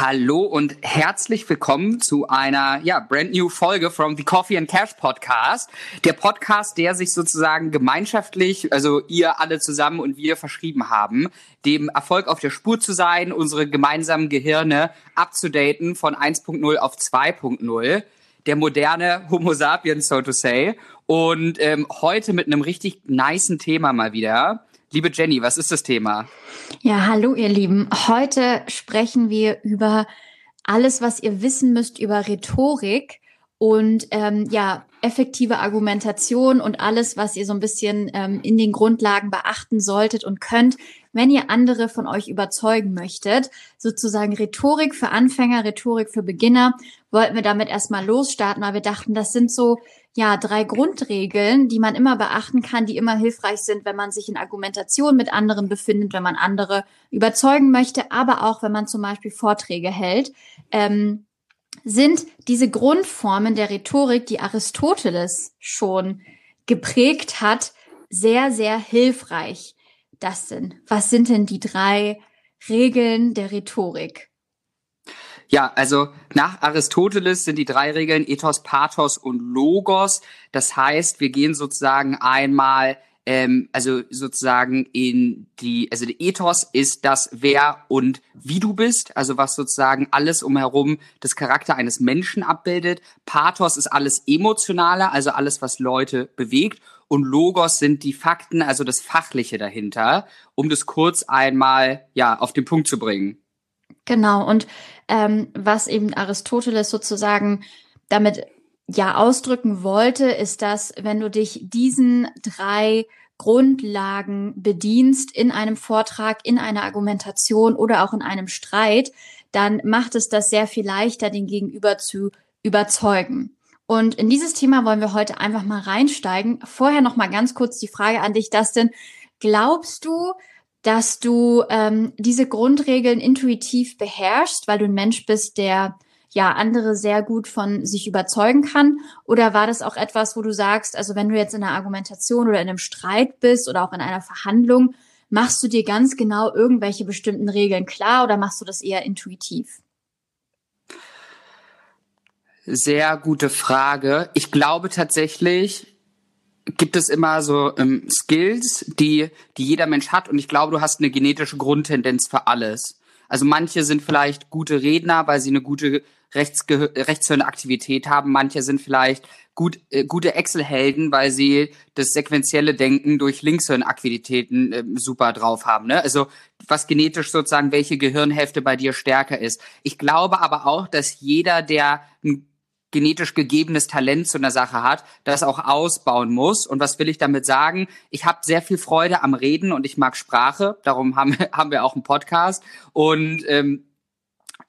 Hallo und herzlich willkommen zu einer ja, brand new Folge from the Coffee and Cash Podcast. Der Podcast, der sich sozusagen gemeinschaftlich, also ihr alle zusammen und wir verschrieben haben, dem Erfolg auf der Spur zu sein, unsere gemeinsamen Gehirne abzudaten von 1.0 auf 2.0. Der moderne Homo sapiens, so to say. Und ähm, heute mit einem richtig niceen Thema mal wieder. Liebe Jenny, was ist das Thema? Ja, hallo ihr Lieben. Heute sprechen wir über alles, was ihr wissen müsst über Rhetorik und ähm, ja, effektive Argumentation und alles, was ihr so ein bisschen ähm, in den Grundlagen beachten solltet und könnt, wenn ihr andere von euch überzeugen möchtet. Sozusagen Rhetorik für Anfänger, Rhetorik für Beginner, wollten wir damit erstmal losstarten, weil wir dachten, das sind so ja drei Grundregeln, die man immer beachten kann, die immer hilfreich sind, wenn man sich in Argumentation mit anderen befindet, wenn man andere überzeugen möchte, aber auch wenn man zum Beispiel Vorträge hält. Ähm, sind diese Grundformen der Rhetorik, die Aristoteles schon geprägt hat, sehr, sehr hilfreich. Das sind, was sind denn die drei Regeln der Rhetorik? Ja, also nach Aristoteles sind die drei Regeln Ethos, Pathos und Logos. Das heißt, wir gehen sozusagen einmal ähm, also sozusagen in die, also der Ethos ist das, wer und wie du bist, also was sozusagen alles umherum das Charakter eines Menschen abbildet. Pathos ist alles Emotionale, also alles, was Leute bewegt. Und Logos sind die Fakten, also das Fachliche dahinter, um das kurz einmal ja auf den Punkt zu bringen. Genau, und ähm, was eben Aristoteles sozusagen damit ja ausdrücken wollte, ist, dass wenn du dich diesen drei Grundlagen bedienst in einem Vortrag, in einer Argumentation oder auch in einem Streit, dann macht es das sehr viel leichter, den Gegenüber zu überzeugen. Und in dieses Thema wollen wir heute einfach mal reinsteigen. Vorher noch mal ganz kurz die Frage an dich, Dustin. Glaubst du, dass du ähm, diese Grundregeln intuitiv beherrschst, weil du ein Mensch bist, der ja andere sehr gut von sich überzeugen kann? Oder war das auch etwas, wo du sagst, also wenn du jetzt in einer Argumentation oder in einem Streit bist oder auch in einer Verhandlung, machst du dir ganz genau irgendwelche bestimmten Regeln klar oder machst du das eher intuitiv? Sehr gute Frage. Ich glaube tatsächlich, gibt es immer so ähm, Skills, die, die jeder Mensch hat. Und ich glaube, du hast eine genetische Grundtendenz für alles. Also manche sind vielleicht gute Redner, weil sie eine gute Rechtsge Rechtshirnaktivität haben. Manche sind vielleicht gut, äh, gute Excel-Helden, weil sie das sequenzielle Denken durch Linkshirnaktivitäten äh, super drauf haben. Ne? Also was genetisch sozusagen welche Gehirnhälfte bei dir stärker ist. Ich glaube aber auch, dass jeder, der ein genetisch gegebenes Talent zu einer Sache hat, das auch ausbauen muss. Und was will ich damit sagen? Ich habe sehr viel Freude am Reden und ich mag Sprache. Darum haben, haben wir auch einen Podcast. Und ähm,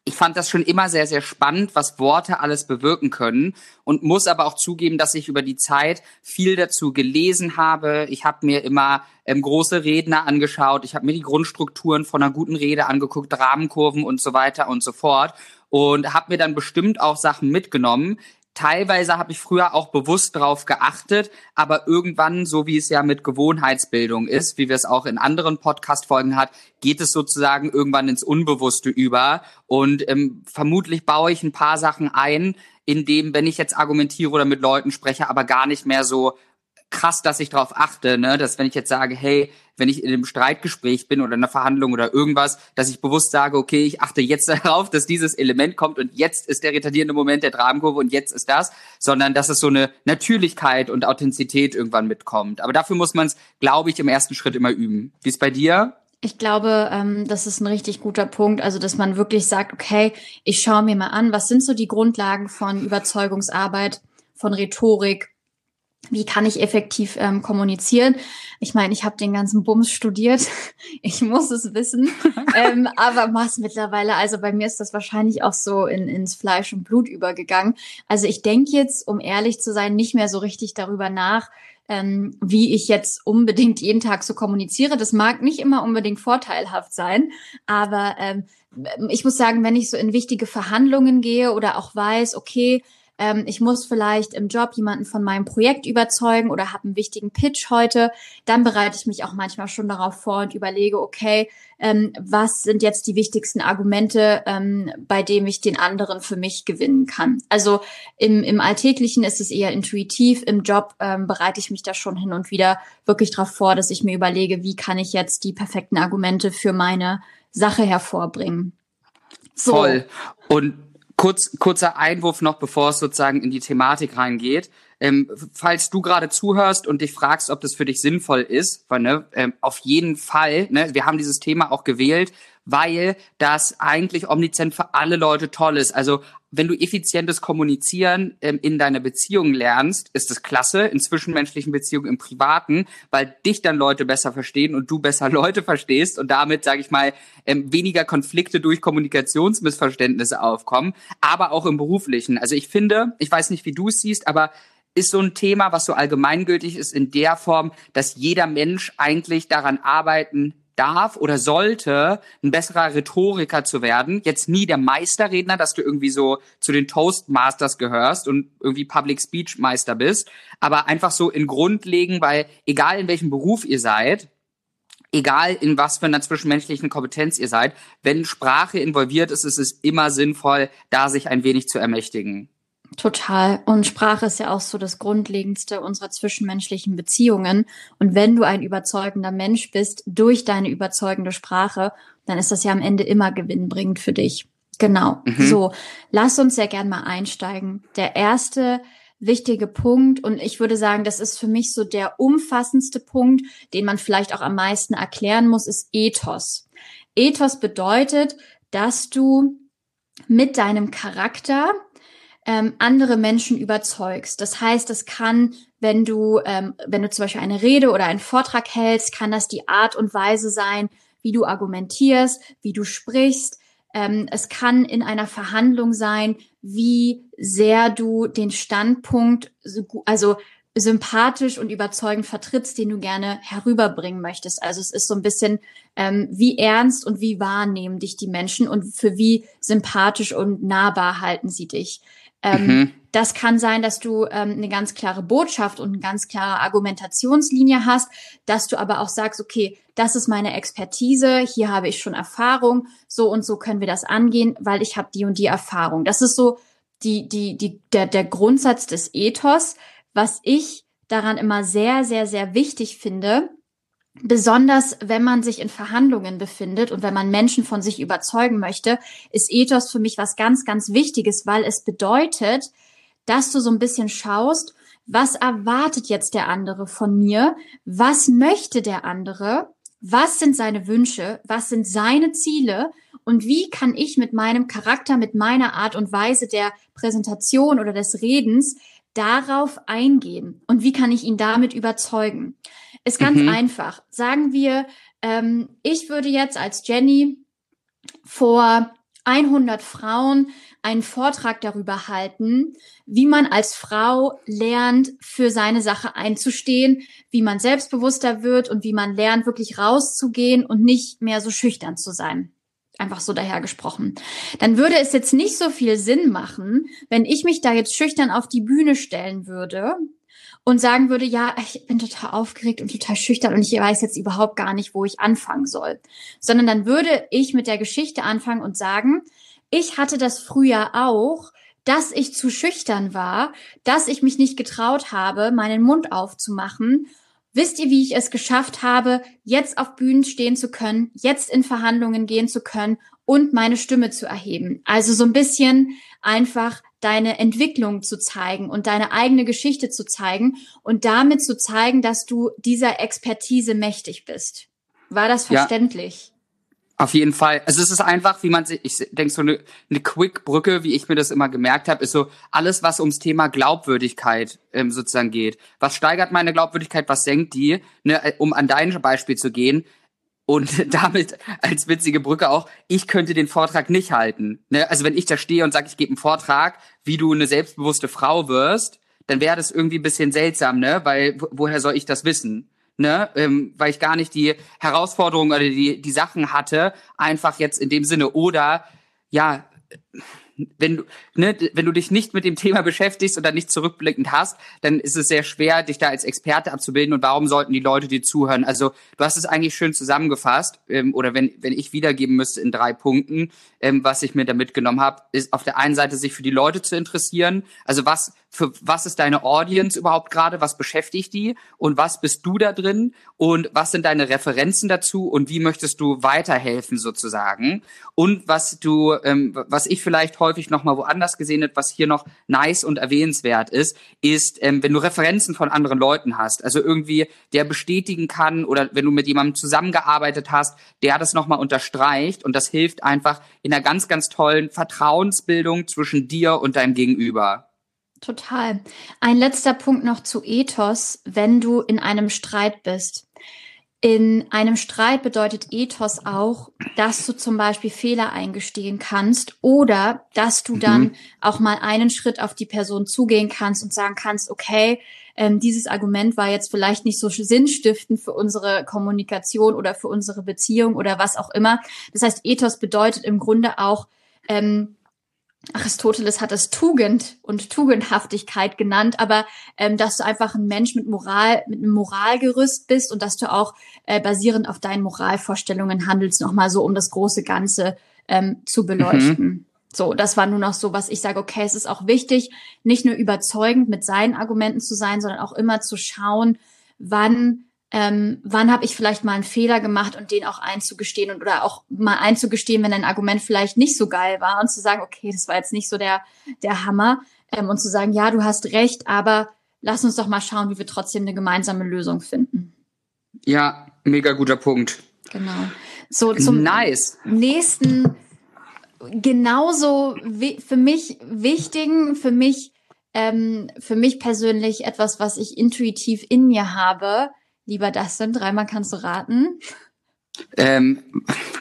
ich fand das schon immer sehr, sehr spannend, was Worte alles bewirken können und muss aber auch zugeben, dass ich über die Zeit viel dazu gelesen habe. Ich habe mir immer ähm, große Redner angeschaut, ich habe mir die Grundstrukturen von einer guten Rede angeguckt, Rahmenkurven und so weiter und so fort und habe mir dann bestimmt auch Sachen mitgenommen. Teilweise habe ich früher auch bewusst darauf geachtet, aber irgendwann, so wie es ja mit Gewohnheitsbildung ist, wie wir es auch in anderen Podcast-Folgen hat, geht es sozusagen irgendwann ins Unbewusste über. Und ähm, vermutlich baue ich ein paar Sachen ein, in dem, wenn ich jetzt argumentiere oder mit Leuten spreche, aber gar nicht mehr so krass, dass ich darauf achte, ne, dass wenn ich jetzt sage, hey, wenn ich in einem Streitgespräch bin oder in einer Verhandlung oder irgendwas, dass ich bewusst sage, okay, ich achte jetzt darauf, dass dieses Element kommt und jetzt ist der retardierende Moment der Dramenkurve und jetzt ist das, sondern dass es so eine Natürlichkeit und Authentizität irgendwann mitkommt. Aber dafür muss man es, glaube ich, im ersten Schritt immer üben. Wie ist bei dir? Ich glaube, ähm, das ist ein richtig guter Punkt. Also, dass man wirklich sagt, okay, ich schaue mir mal an, was sind so die Grundlagen von Überzeugungsarbeit, von Rhetorik, wie kann ich effektiv ähm, kommunizieren? Ich meine, ich habe den ganzen Bums studiert. Ich muss es wissen. ähm, aber mach's mittlerweile. Also bei mir ist das wahrscheinlich auch so in, ins Fleisch und Blut übergegangen. Also ich denke jetzt, um ehrlich zu sein, nicht mehr so richtig darüber nach, ähm, wie ich jetzt unbedingt jeden Tag so kommuniziere. Das mag nicht immer unbedingt vorteilhaft sein, aber ähm, ich muss sagen, wenn ich so in wichtige Verhandlungen gehe oder auch weiß, okay, ähm, ich muss vielleicht im Job jemanden von meinem Projekt überzeugen oder habe einen wichtigen Pitch heute, dann bereite ich mich auch manchmal schon darauf vor und überlege, okay, ähm, was sind jetzt die wichtigsten Argumente, ähm, bei dem ich den anderen für mich gewinnen kann. Also im, im Alltäglichen ist es eher intuitiv, im Job ähm, bereite ich mich da schon hin und wieder wirklich darauf vor, dass ich mir überlege, wie kann ich jetzt die perfekten Argumente für meine Sache hervorbringen. So. Voll. Und kurz, kurzer Einwurf noch, bevor es sozusagen in die Thematik reingeht. Ähm, falls du gerade zuhörst und dich fragst, ob das für dich sinnvoll ist, weil, ne, ähm, auf jeden Fall, ne, wir haben dieses Thema auch gewählt, weil das eigentlich omnizent für alle Leute toll ist. Also wenn du effizientes Kommunizieren ähm, in deiner Beziehung lernst, ist das klasse, in zwischenmenschlichen Beziehungen im Privaten, weil dich dann Leute besser verstehen und du besser Leute verstehst und damit, sage ich mal, ähm, weniger Konflikte durch Kommunikationsmissverständnisse aufkommen, aber auch im beruflichen. Also ich finde, ich weiß nicht, wie du es siehst, aber ist so ein Thema, was so allgemeingültig ist in der Form, dass jeder Mensch eigentlich daran arbeiten darf oder sollte, ein besserer Rhetoriker zu werden. Jetzt nie der Meisterredner, dass du irgendwie so zu den Toastmasters gehörst und irgendwie Public Speech Meister bist, aber einfach so in Grundlegen, weil egal in welchem Beruf ihr seid, egal in was für einer zwischenmenschlichen Kompetenz ihr seid, wenn Sprache involviert ist, ist es immer sinnvoll, da sich ein wenig zu ermächtigen. Total. Und Sprache ist ja auch so das Grundlegendste unserer zwischenmenschlichen Beziehungen. Und wenn du ein überzeugender Mensch bist durch deine überzeugende Sprache, dann ist das ja am Ende immer gewinnbringend für dich. Genau. Mhm. So, lass uns ja gern mal einsteigen. Der erste wichtige Punkt und ich würde sagen, das ist für mich so der umfassendste Punkt, den man vielleicht auch am meisten erklären muss, ist Ethos. Ethos bedeutet, dass du mit deinem Charakter ähm, andere Menschen überzeugst. Das heißt, es kann, wenn du, ähm, wenn du zum Beispiel eine Rede oder einen Vortrag hältst, kann das die Art und Weise sein, wie du argumentierst, wie du sprichst. Ähm, es kann in einer Verhandlung sein, wie sehr du den Standpunkt, also sympathisch und überzeugend vertrittst, den du gerne herüberbringen möchtest. Also es ist so ein bisschen, ähm, wie ernst und wie wahrnehmen dich die Menschen und für wie sympathisch und nahbar halten sie dich. Ähm, mhm. Das kann sein, dass du ähm, eine ganz klare Botschaft und eine ganz klare Argumentationslinie hast, dass du aber auch sagst, okay, das ist meine Expertise, hier habe ich schon Erfahrung, so und so können wir das angehen, weil ich habe die und die Erfahrung. Das ist so die, die, die, der, der Grundsatz des Ethos, was ich daran immer sehr, sehr, sehr wichtig finde, Besonders wenn man sich in Verhandlungen befindet und wenn man Menschen von sich überzeugen möchte, ist Ethos für mich was ganz, ganz Wichtiges, weil es bedeutet, dass du so ein bisschen schaust, was erwartet jetzt der andere von mir? Was möchte der andere? Was sind seine Wünsche? Was sind seine Ziele? Und wie kann ich mit meinem Charakter, mit meiner Art und Weise der Präsentation oder des Redens darauf eingehen? Und wie kann ich ihn damit überzeugen? Ist ganz mhm. einfach. Sagen wir, ähm, ich würde jetzt als Jenny vor 100 Frauen einen Vortrag darüber halten, wie man als Frau lernt, für seine Sache einzustehen, wie man selbstbewusster wird und wie man lernt, wirklich rauszugehen und nicht mehr so schüchtern zu sein. Einfach so dahergesprochen. Dann würde es jetzt nicht so viel Sinn machen, wenn ich mich da jetzt schüchtern auf die Bühne stellen würde und sagen würde, ja, ich bin total aufgeregt und total schüchtern und ich weiß jetzt überhaupt gar nicht, wo ich anfangen soll. Sondern dann würde ich mit der Geschichte anfangen und sagen, ich hatte das früher auch, dass ich zu schüchtern war, dass ich mich nicht getraut habe, meinen Mund aufzumachen. Wisst ihr, wie ich es geschafft habe, jetzt auf Bühnen stehen zu können, jetzt in Verhandlungen gehen zu können und meine Stimme zu erheben? Also so ein bisschen einfach deine Entwicklung zu zeigen und deine eigene Geschichte zu zeigen und damit zu zeigen, dass du dieser Expertise mächtig bist. War das verständlich? Ja. Auf jeden Fall. Also es ist einfach, wie man sich, ich denke, so eine, eine Quick-Brücke, wie ich mir das immer gemerkt habe, ist so alles, was ums Thema Glaubwürdigkeit ähm, sozusagen geht. Was steigert meine Glaubwürdigkeit, was senkt die? Ne, äh, um an dein Beispiel zu gehen, und damit als witzige Brücke auch, ich könnte den Vortrag nicht halten. Ne? Also wenn ich da stehe und sage, ich gebe einen Vortrag, wie du eine selbstbewusste Frau wirst, dann wäre das irgendwie ein bisschen seltsam, ne? Weil woher soll ich das wissen? Ne? Ähm, weil ich gar nicht die Herausforderungen oder die, die Sachen hatte, einfach jetzt in dem Sinne. Oder ja, wenn du, ne, wenn du dich nicht mit dem Thema beschäftigst oder nicht zurückblickend hast, dann ist es sehr schwer, dich da als Experte abzubilden. Und warum sollten die Leute dir zuhören? Also du hast es eigentlich schön zusammengefasst, ähm, oder wenn, wenn ich wiedergeben müsste in drei Punkten, ähm, was ich mir da mitgenommen habe, ist auf der einen Seite sich für die Leute zu interessieren. Also was für was ist deine Audience überhaupt gerade? Was beschäftigt die? Und was bist du da drin? Und was sind deine Referenzen dazu? Und wie möchtest du weiterhelfen sozusagen? Und was du, ähm, was ich vielleicht häufig noch mal woanders gesehen habe, was hier noch nice und erwähnenswert ist, ist, ähm, wenn du Referenzen von anderen Leuten hast, also irgendwie der bestätigen kann oder wenn du mit jemandem zusammengearbeitet hast, der das noch mal unterstreicht und das hilft einfach in einer ganz, ganz tollen Vertrauensbildung zwischen dir und deinem Gegenüber. Total. Ein letzter Punkt noch zu Ethos, wenn du in einem Streit bist. In einem Streit bedeutet Ethos auch, dass du zum Beispiel Fehler eingestehen kannst oder dass du mhm. dann auch mal einen Schritt auf die Person zugehen kannst und sagen kannst, okay, ähm, dieses Argument war jetzt vielleicht nicht so sinnstiftend für unsere Kommunikation oder für unsere Beziehung oder was auch immer. Das heißt, Ethos bedeutet im Grunde auch, ähm, Aristoteles hat es Tugend und Tugendhaftigkeit genannt, aber ähm, dass du einfach ein Mensch mit Moral, mit einem Moralgerüst bist und dass du auch äh, basierend auf deinen Moralvorstellungen handelst, nochmal so, um das große Ganze ähm, zu beleuchten. Mhm. So, das war nur noch so, was ich sage, okay, es ist auch wichtig, nicht nur überzeugend mit seinen Argumenten zu sein, sondern auch immer zu schauen, wann ähm, wann habe ich vielleicht mal einen Fehler gemacht und den auch einzugestehen und oder auch mal einzugestehen, wenn ein Argument vielleicht nicht so geil war und zu sagen, okay, das war jetzt nicht so der, der Hammer ähm, und zu sagen, ja, du hast recht, aber lass uns doch mal schauen, wie wir trotzdem eine gemeinsame Lösung finden. Ja, mega guter Punkt. Genau. So zum nice. nächsten genauso für mich wichtigen, für mich ähm, für mich persönlich etwas, was ich intuitiv in mir habe, Lieber Dustin, dreimal kannst du raten. Ähm,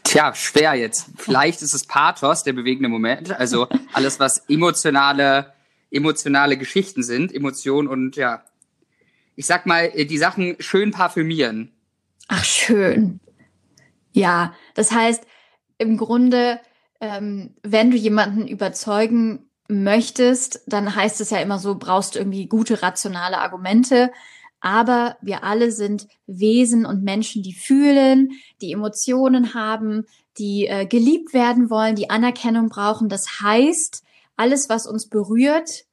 tja, schwer jetzt. Vielleicht ist es Pathos, der bewegende Moment. Also alles, was emotionale, emotionale Geschichten sind, Emotionen und ja, ich sag mal, die Sachen schön parfümieren. Ach, schön. Ja, das heißt, im Grunde, ähm, wenn du jemanden überzeugen möchtest, dann heißt es ja immer so, brauchst du irgendwie gute rationale Argumente. Aber wir alle sind Wesen und Menschen, die fühlen, die Emotionen haben, die äh, geliebt werden wollen, die Anerkennung brauchen. Das heißt, alles, was uns berührt,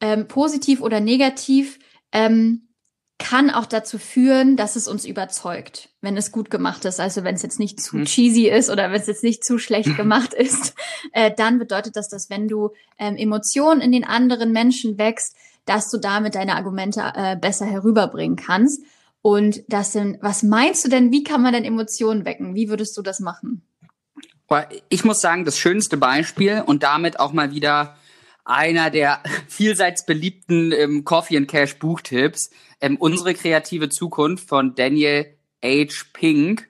ähm, positiv oder negativ, ähm, kann auch dazu führen, dass es uns überzeugt, wenn es gut gemacht ist. Also wenn es jetzt nicht zu mhm. cheesy ist oder wenn es jetzt nicht zu schlecht gemacht ist, äh, dann bedeutet das, dass wenn du ähm, Emotionen in den anderen Menschen wächst, dass du damit deine Argumente äh, besser herüberbringen kannst. Und das sind, was meinst du denn, wie kann man denn Emotionen wecken? Wie würdest du das machen? Ich muss sagen, das schönste Beispiel und damit auch mal wieder einer der vielseits beliebten ähm, Coffee and Cash Buchtipps, ähm, unsere kreative Zukunft von Daniel H. Pink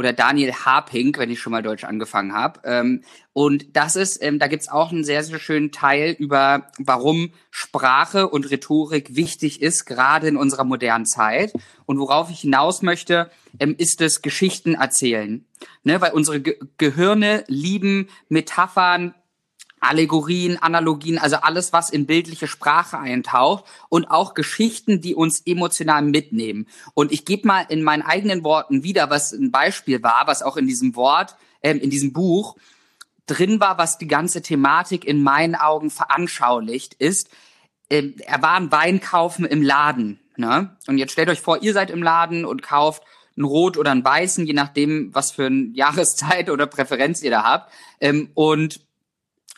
oder Daniel Harping, wenn ich schon mal Deutsch angefangen habe. Ähm, und das ist, ähm, da gibt's auch einen sehr, sehr schönen Teil über, warum Sprache und Rhetorik wichtig ist, gerade in unserer modernen Zeit. Und worauf ich hinaus möchte, ähm, ist es Geschichten erzählen. Ne, weil unsere Ge Gehirne lieben Metaphern, Allegorien, Analogien, also alles, was in bildliche Sprache eintaucht und auch Geschichten, die uns emotional mitnehmen. Und ich gebe mal in meinen eigenen Worten wieder, was ein Beispiel war, was auch in diesem Wort, ähm, in diesem Buch drin war, was die ganze Thematik in meinen Augen veranschaulicht, ist, ähm, er war ein Wein kaufen im Laden. Ne? Und jetzt stellt euch vor, ihr seid im Laden und kauft einen Rot oder einen Weißen, je nachdem, was für eine Jahreszeit oder Präferenz ihr da habt. Ähm, und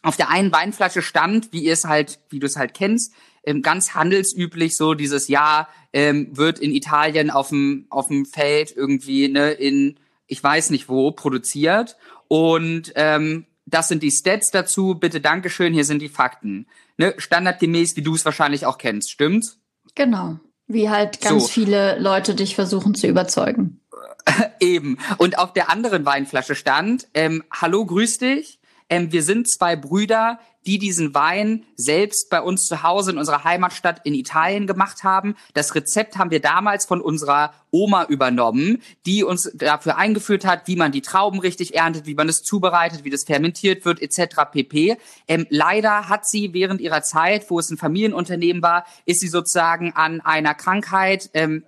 auf der einen Weinflasche stand, wie ihr es halt, wie du es halt kennst, ähm, ganz handelsüblich so dieses Jahr ähm, wird in Italien auf dem auf dem Feld irgendwie ne in ich weiß nicht wo produziert und ähm, das sind die Stats dazu. Bitte Dankeschön. Hier sind die Fakten. Ne, standardgemäß, wie du es wahrscheinlich auch kennst, stimmt's? Genau. Wie halt ganz so. viele Leute dich versuchen zu überzeugen. Eben. Und auf der anderen Weinflasche stand, ähm, hallo, grüß dich ähm, wir sind zwei Brüder, die diesen Wein selbst bei uns zu Hause in unserer Heimatstadt in Italien gemacht haben. Das Rezept haben wir damals von unserer Oma übernommen, die uns dafür eingeführt hat, wie man die Trauben richtig erntet, wie man es zubereitet, wie das fermentiert wird, etc. pp. Ähm, leider hat sie während ihrer Zeit, wo es ein Familienunternehmen war, ist sie sozusagen an einer Krankheit ähm,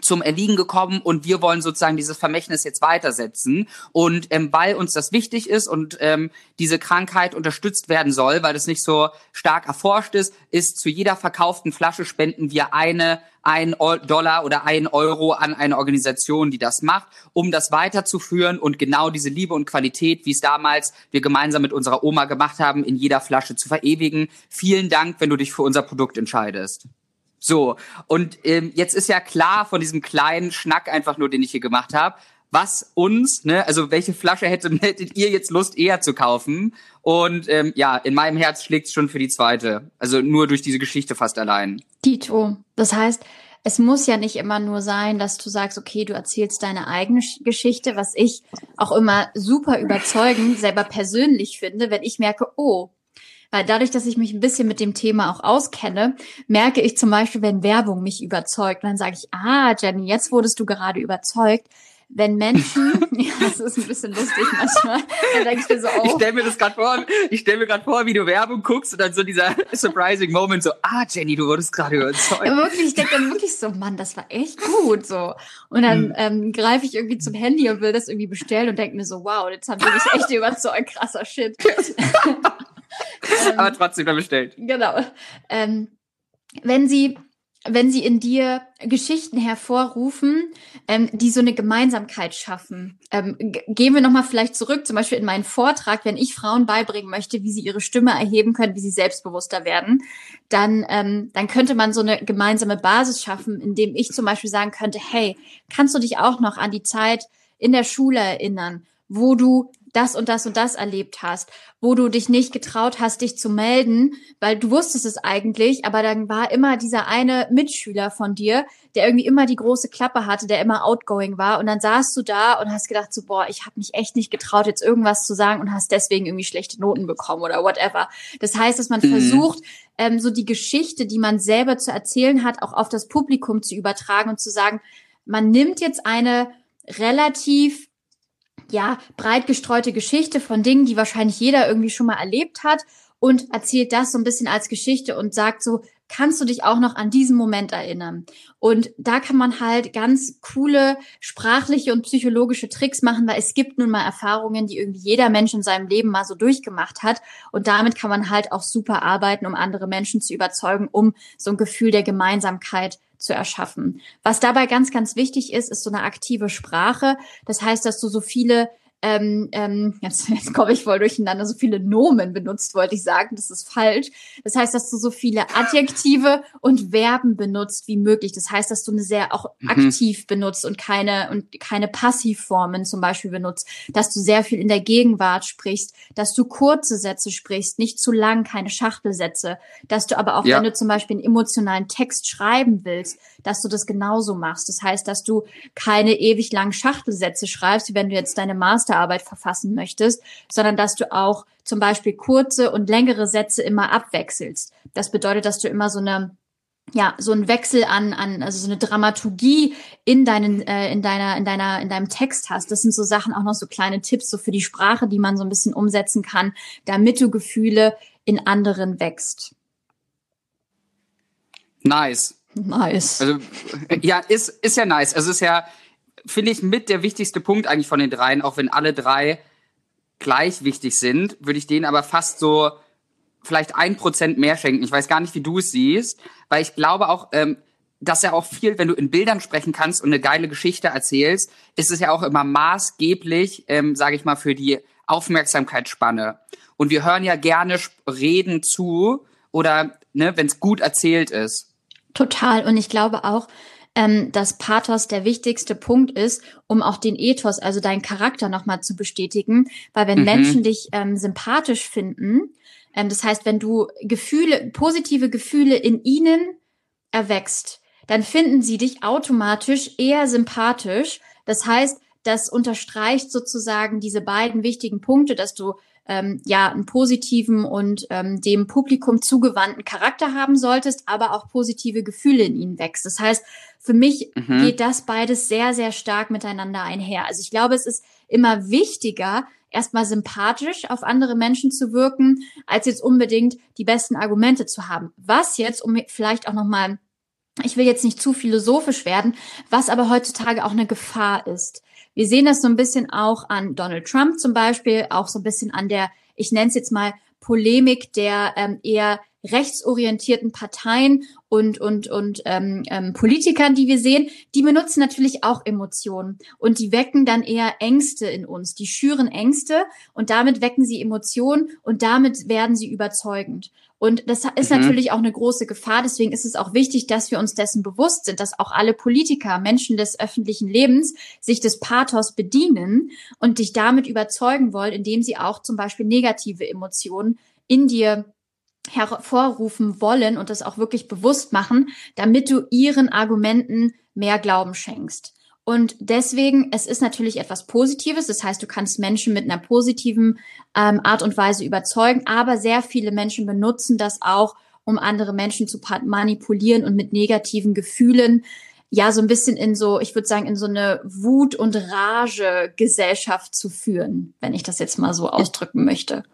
zum Erliegen gekommen und wir wollen sozusagen dieses Vermächtnis jetzt weitersetzen. Und ähm, weil uns das wichtig ist und ähm, diese Krankheit unterstützt werden soll, weil das nicht so stark erforscht ist, ist zu jeder verkauften Flasche spenden wir eine ein Dollar oder ein Euro an eine Organisation, die das macht, um das weiterzuführen und genau diese Liebe und Qualität, wie es damals wir gemeinsam mit unserer Oma gemacht haben, in jeder Flasche zu verewigen. Vielen Dank, wenn du dich für unser Produkt entscheidest. So, und ähm, jetzt ist ja klar von diesem kleinen Schnack einfach nur, den ich hier gemacht habe, was uns, ne, also welche Flasche hätte, hättet ihr jetzt Lust eher zu kaufen? Und ähm, ja, in meinem Herz schlägt schon für die zweite. Also nur durch diese Geschichte fast allein. Dito. Das heißt, es muss ja nicht immer nur sein, dass du sagst, okay, du erzählst deine eigene Geschichte, was ich auch immer super überzeugend selber persönlich finde, wenn ich merke, oh, weil dadurch, dass ich mich ein bisschen mit dem Thema auch auskenne, merke ich zum Beispiel, wenn Werbung mich überzeugt, dann sage ich, ah, Jenny, jetzt wurdest du gerade überzeugt. Wenn Menschen, ja, das ist ein bisschen lustig manchmal, dann denke ich mir so, oh. Ich stelle mir das gerade vor, ich stelle mir gerade vor, wie du Werbung guckst und dann so dieser surprising Moment so, ah, Jenny, du wurdest gerade überzeugt. Ja, wirklich, ich denke dann wirklich so, Mann, das war echt gut, so. Und dann hm. ähm, greife ich irgendwie zum Handy und will das irgendwie bestellen und denke mir so, wow, jetzt haben wir mich echt überzeugt, krasser Shit. ähm, Aber trotzdem dann bestellt. Genau. Ähm, wenn sie wenn sie in dir Geschichten hervorrufen, ähm, die so eine Gemeinsamkeit schaffen. Ähm, gehen wir nochmal vielleicht zurück, zum Beispiel in meinen Vortrag, wenn ich Frauen beibringen möchte, wie sie ihre Stimme erheben können, wie sie selbstbewusster werden, dann, ähm, dann könnte man so eine gemeinsame Basis schaffen, indem ich zum Beispiel sagen könnte, hey, kannst du dich auch noch an die Zeit in der Schule erinnern, wo du das und das und das erlebt hast, wo du dich nicht getraut hast, dich zu melden, weil du wusstest es eigentlich, aber dann war immer dieser eine Mitschüler von dir, der irgendwie immer die große Klappe hatte, der immer outgoing war und dann saßt du da und hast gedacht so, boah, ich habe mich echt nicht getraut, jetzt irgendwas zu sagen und hast deswegen irgendwie schlechte Noten bekommen oder whatever. Das heißt, dass man mhm. versucht, ähm, so die Geschichte, die man selber zu erzählen hat, auch auf das Publikum zu übertragen und zu sagen, man nimmt jetzt eine relativ ja, breit gestreute Geschichte von Dingen, die wahrscheinlich jeder irgendwie schon mal erlebt hat und erzählt das so ein bisschen als Geschichte und sagt so, kannst du dich auch noch an diesen Moment erinnern? Und da kann man halt ganz coole sprachliche und psychologische Tricks machen, weil es gibt nun mal Erfahrungen, die irgendwie jeder Mensch in seinem Leben mal so durchgemacht hat. Und damit kann man halt auch super arbeiten, um andere Menschen zu überzeugen, um so ein Gefühl der Gemeinsamkeit zu erschaffen. Was dabei ganz, ganz wichtig ist, ist so eine aktive Sprache. Das heißt, dass du so viele ähm, ähm, jetzt, jetzt komme ich voll durcheinander, so viele Nomen benutzt, wollte ich sagen, das ist falsch. Das heißt, dass du so viele Adjektive und Verben benutzt wie möglich. Das heißt, dass du eine sehr auch mhm. aktiv benutzt und keine und keine Passivformen zum Beispiel benutzt, dass du sehr viel in der Gegenwart sprichst, dass du kurze Sätze sprichst, nicht zu lang, keine Schachtelsätze, dass du aber auch, ja. wenn du zum Beispiel einen emotionalen Text schreiben willst, dass du das genauso machst. Das heißt, dass du keine ewig langen Schachtelsätze schreibst, wie wenn du jetzt deine Masterarbeit verfassen möchtest, sondern dass du auch zum Beispiel kurze und längere Sätze immer abwechselst. Das bedeutet, dass du immer so eine ja, so ein Wechsel an, an, also so eine Dramaturgie in deinen, äh, in deiner, in deiner, in deinem Text hast. Das sind so Sachen, auch noch so kleine Tipps so für die Sprache, die man so ein bisschen umsetzen kann, damit du Gefühle in anderen wächst. Nice. Nice. Also, ja, ist, ist ja nice. Also, ist ja, finde ich, mit der wichtigste Punkt eigentlich von den dreien, auch wenn alle drei gleich wichtig sind, würde ich denen aber fast so vielleicht ein Prozent mehr schenken. Ich weiß gar nicht, wie du es siehst, weil ich glaube auch, ähm, dass ja auch viel, wenn du in Bildern sprechen kannst und eine geile Geschichte erzählst, ist es ja auch immer maßgeblich, ähm, sage ich mal, für die Aufmerksamkeitsspanne. Und wir hören ja gerne Reden zu oder ne, wenn es gut erzählt ist. Total. Und ich glaube auch, ähm, dass Pathos der wichtigste Punkt ist, um auch den Ethos, also deinen Charakter nochmal zu bestätigen. Weil wenn mhm. Menschen dich ähm, sympathisch finden, ähm, das heißt, wenn du Gefühle, positive Gefühle in ihnen erwächst, dann finden sie dich automatisch eher sympathisch. Das heißt, das unterstreicht sozusagen diese beiden wichtigen Punkte, dass du ähm, ja einen positiven und ähm, dem Publikum zugewandten Charakter haben solltest, aber auch positive Gefühle in ihnen wächst. Das heißt, für mich mhm. geht das beides sehr, sehr stark miteinander einher. Also ich glaube, es ist immer wichtiger, erstmal sympathisch auf andere Menschen zu wirken, als jetzt unbedingt die besten Argumente zu haben. Was jetzt, um vielleicht auch nochmal, ich will jetzt nicht zu philosophisch werden, was aber heutzutage auch eine Gefahr ist. Wir sehen das so ein bisschen auch an Donald Trump zum Beispiel, auch so ein bisschen an der, ich nenne es jetzt mal Polemik der ähm, eher rechtsorientierten Parteien und, und, und ähm, ähm, Politikern, die wir sehen, die benutzen natürlich auch Emotionen und die wecken dann eher Ängste in uns. Die schüren Ängste und damit wecken sie Emotionen und damit werden sie überzeugend. Und das ist mhm. natürlich auch eine große Gefahr. Deswegen ist es auch wichtig, dass wir uns dessen bewusst sind, dass auch alle Politiker, Menschen des öffentlichen Lebens, sich des Pathos bedienen und dich damit überzeugen wollen, indem sie auch zum Beispiel negative Emotionen in dir hervorrufen wollen und das auch wirklich bewusst machen, damit du ihren Argumenten mehr Glauben schenkst. Und deswegen, es ist natürlich etwas Positives. Das heißt, du kannst Menschen mit einer positiven ähm, Art und Weise überzeugen, aber sehr viele Menschen benutzen das auch, um andere Menschen zu manipulieren und mit negativen Gefühlen ja so ein bisschen in so, ich würde sagen, in so eine Wut- und Rage-Gesellschaft zu führen, wenn ich das jetzt mal so ausdrücken möchte.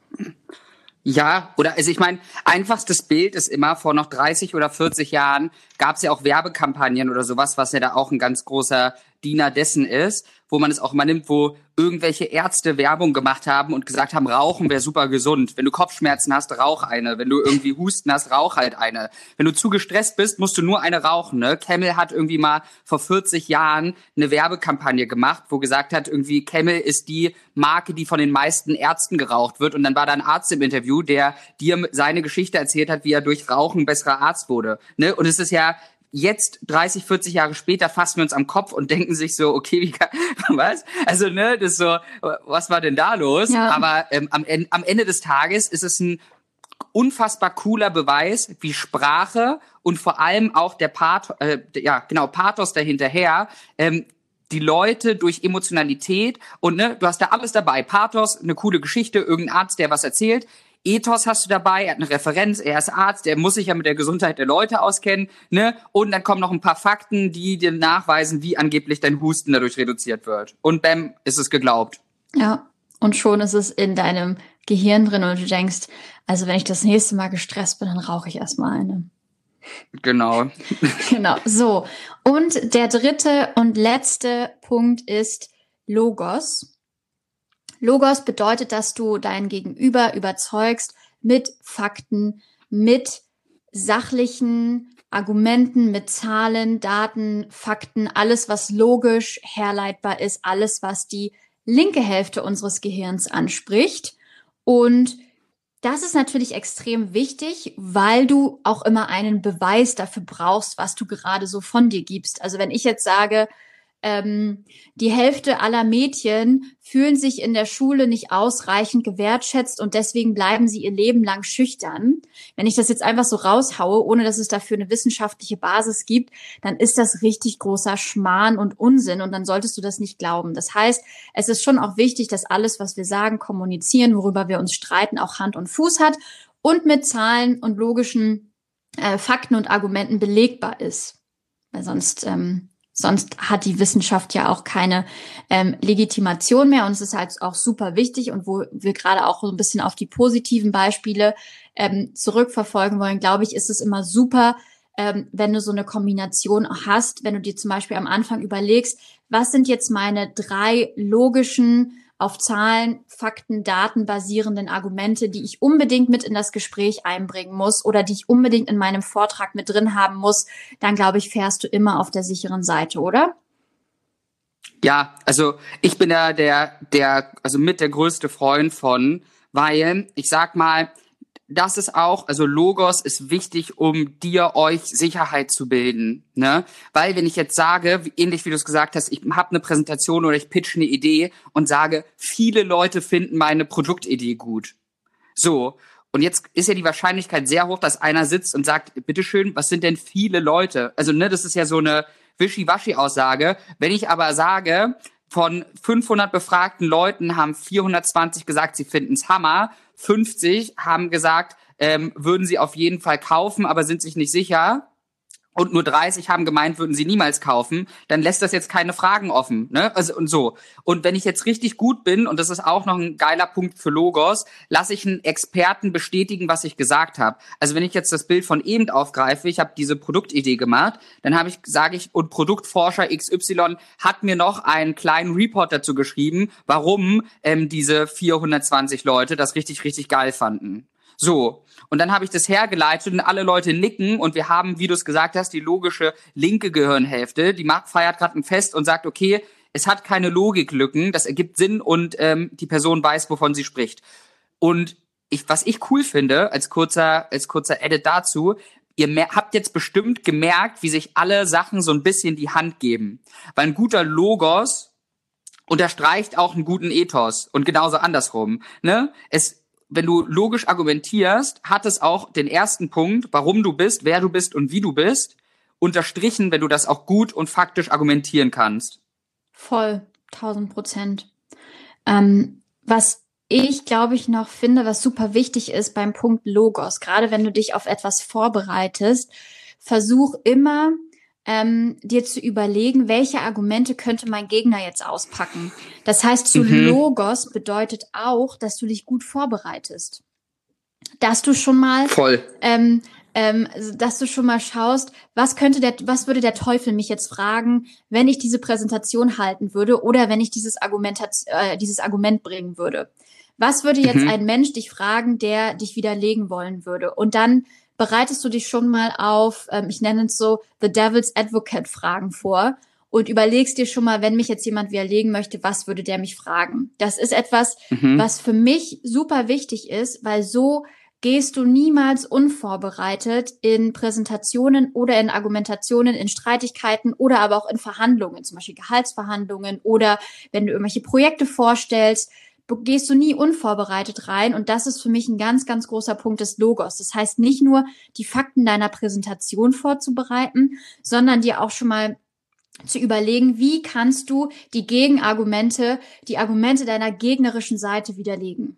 Ja, oder also ich meine, einfachstes Bild ist immer, vor noch 30 oder 40 Jahren gab es ja auch Werbekampagnen oder sowas, was ja da auch ein ganz großer Diener dessen ist, wo man es auch mal nimmt, wo irgendwelche Ärzte Werbung gemacht haben und gesagt haben, Rauchen wäre super gesund. Wenn du Kopfschmerzen hast, rauch eine. Wenn du irgendwie Husten hast, rauch halt eine. Wenn du zu gestresst bist, musst du nur eine rauchen. Ne? Camel hat irgendwie mal vor 40 Jahren eine Werbekampagne gemacht, wo gesagt hat, irgendwie Camel ist die Marke, die von den meisten Ärzten geraucht wird. Und dann war da ein Arzt im Interview, der dir seine Geschichte erzählt hat, wie er durch Rauchen besserer Arzt wurde. Ne? Und es ist ja jetzt 30, 40 Jahre später fassen wir uns am Kopf und denken sich so, okay, wie kann, was? Also, ne, das ist so, was war denn da los? Ja. Aber ähm, am, am Ende des Tages ist es ein unfassbar cooler Beweis, wie Sprache und vor allem auch der Pathos, äh, ja, genau, Pathos dahinterher, ähm, die Leute durch Emotionalität und ne, du hast da alles dabei. Pathos, eine coole Geschichte, irgendein Arzt, der was erzählt, Ethos hast du dabei, er hat eine Referenz, er ist Arzt, der muss sich ja mit der Gesundheit der Leute auskennen, ne? Und dann kommen noch ein paar Fakten, die dir nachweisen, wie angeblich dein Husten dadurch reduziert wird. Und bam, ist es geglaubt. Ja, und schon ist es in deinem Gehirn drin und du denkst, also wenn ich das nächste Mal gestresst bin, dann rauche ich erstmal eine. Genau. genau. So. Und der dritte und letzte Punkt ist Logos. Logos bedeutet, dass du dein Gegenüber überzeugst mit Fakten, mit sachlichen Argumenten, mit Zahlen, Daten, Fakten, alles, was logisch herleitbar ist, alles, was die linke Hälfte unseres Gehirns anspricht. Und das ist natürlich extrem wichtig, weil du auch immer einen Beweis dafür brauchst, was du gerade so von dir gibst. Also wenn ich jetzt sage, ähm, die Hälfte aller Mädchen fühlen sich in der Schule nicht ausreichend gewertschätzt und deswegen bleiben sie ihr Leben lang schüchtern. Wenn ich das jetzt einfach so raushaue, ohne dass es dafür eine wissenschaftliche Basis gibt, dann ist das richtig großer Schmarrn und Unsinn und dann solltest du das nicht glauben. Das heißt, es ist schon auch wichtig, dass alles, was wir sagen, kommunizieren, worüber wir uns streiten, auch Hand und Fuß hat und mit Zahlen und logischen äh, Fakten und Argumenten belegbar ist. Weil sonst ähm, Sonst hat die Wissenschaft ja auch keine ähm, Legitimation mehr. Und es ist halt auch super wichtig und wo wir gerade auch so ein bisschen auf die positiven Beispiele ähm, zurückverfolgen wollen, glaube ich, ist es immer super, ähm, wenn du so eine Kombination hast, wenn du dir zum Beispiel am Anfang überlegst, was sind jetzt meine drei logischen auf Zahlen, Fakten, Daten basierenden Argumente, die ich unbedingt mit in das Gespräch einbringen muss oder die ich unbedingt in meinem Vortrag mit drin haben muss, dann glaube ich, fährst du immer auf der sicheren Seite, oder? Ja, also ich bin da der, der, also mit der größte Freund von, weil ich sag mal, das ist auch, also Logos ist wichtig, um dir euch Sicherheit zu bilden, ne? Weil wenn ich jetzt sage, ähnlich wie du es gesagt hast, ich habe eine Präsentation oder ich pitch eine Idee und sage, viele Leute finden meine Produktidee gut. So. Und jetzt ist ja die Wahrscheinlichkeit sehr hoch, dass einer sitzt und sagt, bitteschön, was sind denn viele Leute? Also, ne, das ist ja so eine Wischiwaschi-Aussage. Wenn ich aber sage, von 500 befragten Leuten haben 420 gesagt, sie finden's Hammer. 50 haben gesagt, ähm, würden sie auf jeden Fall kaufen, aber sind sich nicht sicher und nur 30 haben gemeint, würden sie niemals kaufen, dann lässt das jetzt keine Fragen offen, ne? Also und so. Und wenn ich jetzt richtig gut bin und das ist auch noch ein geiler Punkt für Logos, lasse ich einen Experten bestätigen, was ich gesagt habe. Also wenn ich jetzt das Bild von eben aufgreife, ich habe diese Produktidee gemacht, dann habe ich sage ich und Produktforscher XY hat mir noch einen kleinen Report dazu geschrieben, warum ähm, diese 420 Leute das richtig richtig geil fanden. So, und dann habe ich das hergeleitet und alle Leute nicken und wir haben, wie du es gesagt hast, die logische linke Gehirnhälfte. Die Mark feiert gerade ein Fest und sagt, okay, es hat keine Logiklücken, das ergibt Sinn und ähm, die Person weiß, wovon sie spricht. Und ich, was ich cool finde, als kurzer, als kurzer Edit dazu, ihr habt jetzt bestimmt gemerkt, wie sich alle Sachen so ein bisschen die Hand geben. Weil ein guter Logos unterstreicht auch einen guten Ethos und genauso andersrum. Ne? Es, wenn du logisch argumentierst, hat es auch den ersten Punkt, warum du bist, wer du bist und wie du bist, unterstrichen, wenn du das auch gut und faktisch argumentieren kannst. Voll, tausend Prozent. Ähm, was ich, glaube ich, noch finde, was super wichtig ist beim Punkt Logos, gerade wenn du dich auf etwas vorbereitest, versuch immer ähm, dir zu überlegen, welche Argumente könnte mein Gegner jetzt auspacken. Das heißt, zu mhm. Logos bedeutet auch, dass du dich gut vorbereitest. Dass du schon mal, Voll. Ähm, ähm, dass du schon mal schaust, was könnte der, was würde der Teufel mich jetzt fragen, wenn ich diese Präsentation halten würde oder wenn ich dieses Argument, äh, dieses Argument bringen würde. Was würde jetzt mhm. ein Mensch dich fragen, der dich widerlegen wollen würde? Und dann bereitest du dich schon mal auf, ähm, ich nenne es so, The Devil's Advocate Fragen vor und überlegst dir schon mal, wenn mich jetzt jemand widerlegen möchte, was würde der mich fragen? Das ist etwas, mhm. was für mich super wichtig ist, weil so gehst du niemals unvorbereitet in Präsentationen oder in Argumentationen, in Streitigkeiten oder aber auch in Verhandlungen, zum Beispiel Gehaltsverhandlungen oder wenn du irgendwelche Projekte vorstellst gehst du nie unvorbereitet rein. Und das ist für mich ein ganz, ganz großer Punkt des Logos. Das heißt, nicht nur die Fakten deiner Präsentation vorzubereiten, sondern dir auch schon mal zu überlegen, wie kannst du die Gegenargumente, die Argumente deiner gegnerischen Seite widerlegen.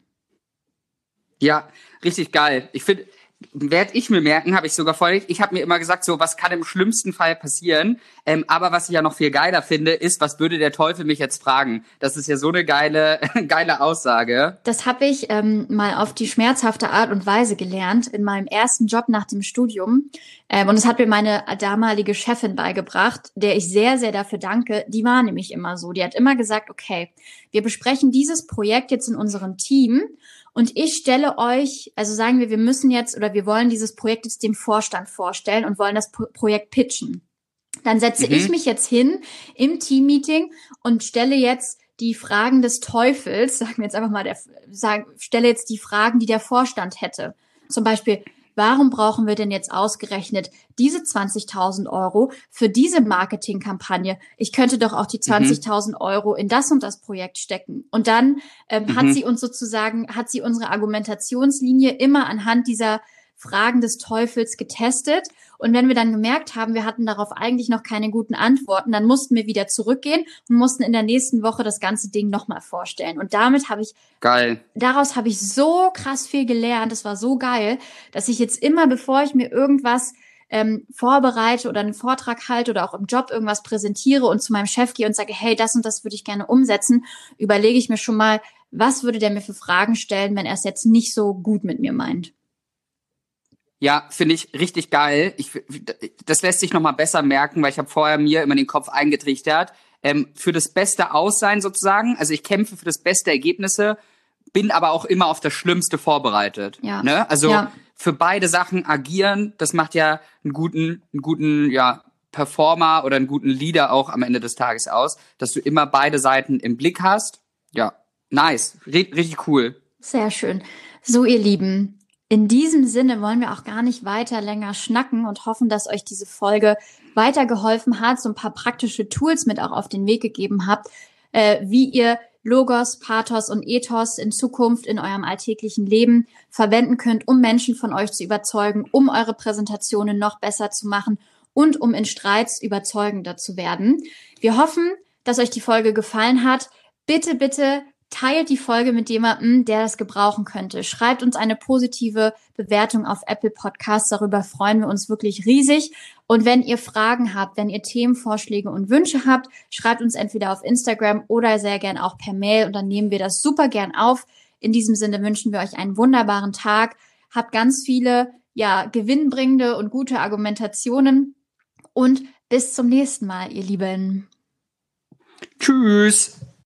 Ja, richtig geil. Ich finde, werde ich mir merken, habe ich sogar vorhin, ich habe mir immer gesagt, so was kann im schlimmsten Fall passieren. Ähm, aber was ich ja noch viel geiler finde, ist, was würde der Teufel mich jetzt fragen? Das ist ja so eine geile, geile Aussage. Das habe ich ähm, mal auf die schmerzhafte Art und Weise gelernt in meinem ersten Job nach dem Studium. Ähm, und das hat mir meine damalige Chefin beigebracht, der ich sehr, sehr dafür danke. Die war nämlich immer so. Die hat immer gesagt, okay, wir besprechen dieses Projekt jetzt in unserem Team und ich stelle euch, also sagen wir, wir müssen jetzt oder wir wollen dieses Projekt jetzt dem Vorstand vorstellen und wollen das Pro Projekt pitchen. Dann setze mhm. ich mich jetzt hin im Teammeeting und stelle jetzt die Fragen des Teufels, sagen wir jetzt einfach mal, der, sagen, stelle jetzt die Fragen, die der Vorstand hätte. Zum Beispiel, Warum brauchen wir denn jetzt ausgerechnet diese 20.000 Euro für diese Marketingkampagne? Ich könnte doch auch die 20.000 mhm. Euro in das und das Projekt stecken. Und dann ähm, mhm. hat sie uns sozusagen, hat sie unsere Argumentationslinie immer anhand dieser Fragen des Teufels getestet. Und wenn wir dann gemerkt haben, wir hatten darauf eigentlich noch keine guten Antworten, dann mussten wir wieder zurückgehen und mussten in der nächsten Woche das ganze Ding nochmal vorstellen. Und damit habe ich, geil. Daraus habe ich so krass viel gelernt. Das war so geil, dass ich jetzt immer, bevor ich mir irgendwas ähm, vorbereite oder einen Vortrag halte oder auch im Job irgendwas präsentiere und zu meinem Chef gehe und sage, hey, das und das würde ich gerne umsetzen, überlege ich mir schon mal, was würde der mir für Fragen stellen, wenn er es jetzt nicht so gut mit mir meint. Ja, finde ich richtig geil. Ich, das lässt sich noch mal besser merken, weil ich habe vorher mir immer den Kopf eingetrichtert. Ähm, für das beste Aussehen sozusagen, also ich kämpfe für das beste Ergebnisse, bin aber auch immer auf das Schlimmste vorbereitet. Ja. Ne? Also ja. für beide Sachen agieren, das macht ja einen guten, einen guten, ja, Performer oder einen guten Leader auch am Ende des Tages aus, dass du immer beide Seiten im Blick hast. Ja, nice, R richtig cool. Sehr schön. So, ihr Lieben, in diesem Sinne wollen wir auch gar nicht weiter länger schnacken und hoffen, dass euch diese Folge weitergeholfen hat, so ein paar praktische Tools mit auch auf den Weg gegeben habt, äh, wie ihr Logos, Pathos und Ethos in Zukunft in eurem alltäglichen Leben verwenden könnt, um Menschen von euch zu überzeugen, um eure Präsentationen noch besser zu machen und um in Streits überzeugender zu werden. Wir hoffen, dass euch die Folge gefallen hat. Bitte, bitte teilt die Folge mit jemandem, der das gebrauchen könnte. Schreibt uns eine positive Bewertung auf Apple Podcasts. Darüber freuen wir uns wirklich riesig. Und wenn ihr Fragen habt, wenn ihr Themenvorschläge und Wünsche habt, schreibt uns entweder auf Instagram oder sehr gern auch per Mail und dann nehmen wir das super gern auf. In diesem Sinne wünschen wir euch einen wunderbaren Tag. Habt ganz viele, ja, gewinnbringende und gute Argumentationen und bis zum nächsten Mal, ihr Lieben. Tschüss.